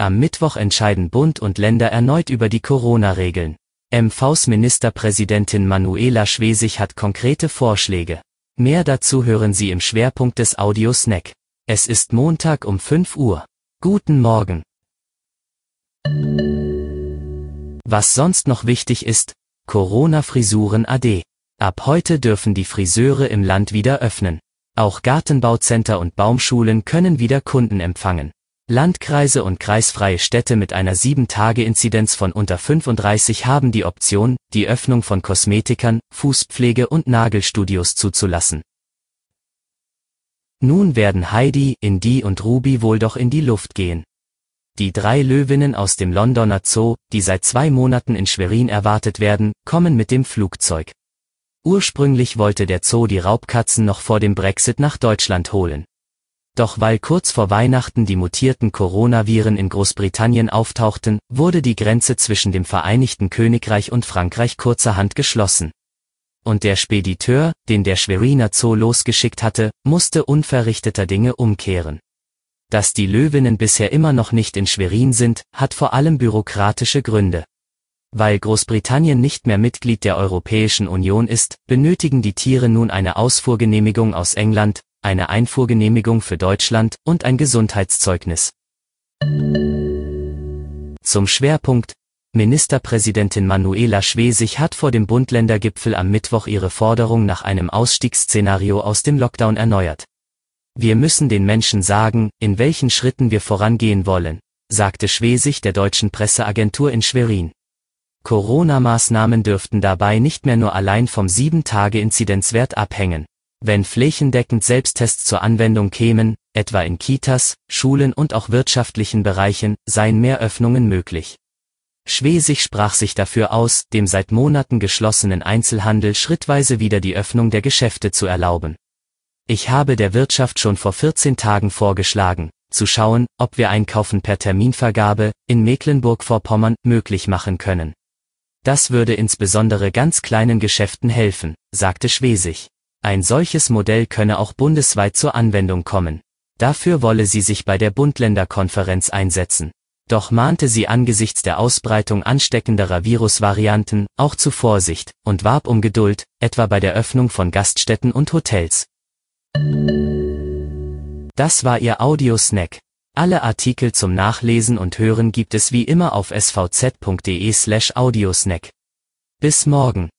Am Mittwoch entscheiden Bund und Länder erneut über die Corona-Regeln. MVs Ministerpräsidentin Manuela Schwesig hat konkrete Vorschläge. Mehr dazu hören Sie im Schwerpunkt des Audiosnack. Es ist Montag um 5 Uhr. Guten Morgen. Was sonst noch wichtig ist, Corona-Frisuren AD. Ab heute dürfen die Friseure im Land wieder öffnen. Auch Gartenbaucenter und Baumschulen können wieder Kunden empfangen. Landkreise und kreisfreie Städte mit einer 7-Tage-Inzidenz von unter 35 haben die Option, die Öffnung von Kosmetikern, Fußpflege und Nagelstudios zuzulassen. Nun werden Heidi, Indy und Ruby wohl doch in die Luft gehen. Die drei Löwinnen aus dem Londoner Zoo, die seit zwei Monaten in Schwerin erwartet werden, kommen mit dem Flugzeug. Ursprünglich wollte der Zoo die Raubkatzen noch vor dem Brexit nach Deutschland holen. Doch weil kurz vor Weihnachten die mutierten Coronaviren in Großbritannien auftauchten, wurde die Grenze zwischen dem Vereinigten Königreich und Frankreich kurzerhand geschlossen. Und der Spediteur, den der Schweriner Zoo losgeschickt hatte, musste unverrichteter Dinge umkehren. Dass die Löwinnen bisher immer noch nicht in Schwerin sind, hat vor allem bürokratische Gründe. Weil Großbritannien nicht mehr Mitglied der Europäischen Union ist, benötigen die Tiere nun eine Ausfuhrgenehmigung aus England, eine Einfuhrgenehmigung für Deutschland und ein Gesundheitszeugnis. Zum Schwerpunkt Ministerpräsidentin Manuela Schwesig hat vor dem Bund-Länder-Gipfel am Mittwoch ihre Forderung nach einem Ausstiegsszenario aus dem Lockdown erneuert. Wir müssen den Menschen sagen, in welchen Schritten wir vorangehen wollen, sagte Schwesig der deutschen Presseagentur in Schwerin. Corona-Maßnahmen dürften dabei nicht mehr nur allein vom 7-Tage-Inzidenzwert abhängen. Wenn flächendeckend Selbsttests zur Anwendung kämen, etwa in Kitas, Schulen und auch wirtschaftlichen Bereichen, seien mehr Öffnungen möglich. Schwesig sprach sich dafür aus, dem seit Monaten geschlossenen Einzelhandel schrittweise wieder die Öffnung der Geschäfte zu erlauben. Ich habe der Wirtschaft schon vor 14 Tagen vorgeschlagen, zu schauen, ob wir Einkaufen per Terminvergabe in Mecklenburg-Vorpommern möglich machen können. Das würde insbesondere ganz kleinen Geschäften helfen, sagte Schwesig. Ein solches Modell könne auch bundesweit zur Anwendung kommen. Dafür wolle sie sich bei der Bund-Länder-Konferenz einsetzen. Doch mahnte sie angesichts der Ausbreitung ansteckenderer Virusvarianten auch zu Vorsicht und warb um Geduld, etwa bei der Öffnung von Gaststätten und Hotels. Das war Ihr Audiosnack. Alle Artikel zum Nachlesen und Hören gibt es wie immer auf svz.de slash audiosnack. Bis morgen.